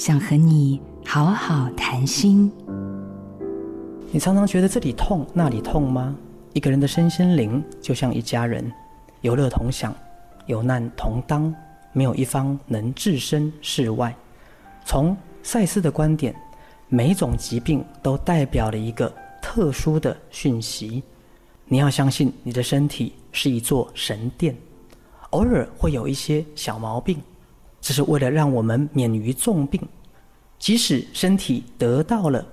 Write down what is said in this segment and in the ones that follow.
想和你好好谈心。你常常觉得这里痛那里痛吗？一个人的身心灵就像一家人，有乐同享，有难同当，没有一方能置身事外。从赛斯的观点，每一种疾病都代表了一个特殊的讯息。你要相信，你的身体是一座神殿，偶尔会有一些小毛病。这是为了让我们免于重病，即使身体得到了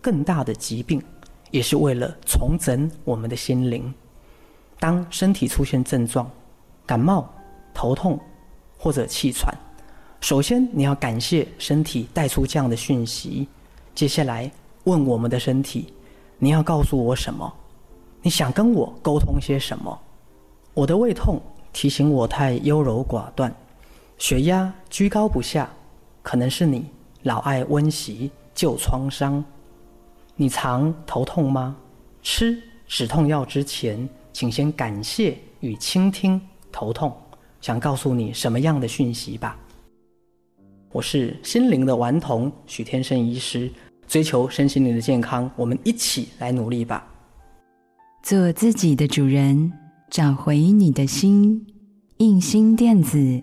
更大的疾病，也是为了重整我们的心灵。当身体出现症状，感冒、头痛或者气喘，首先你要感谢身体带出这样的讯息。接下来问我们的身体：你要告诉我什么？你想跟我沟通些什么？我的胃痛提醒我太优柔寡断。血压居高不下，可能是你老爱温习旧创伤。你常头痛吗？吃止痛药之前，请先感谢与倾听头痛，想告诉你什么样的讯息吧。我是心灵的顽童许天生医师，追求身心灵的健康，我们一起来努力吧。做自己的主人，找回你的心。印心电子。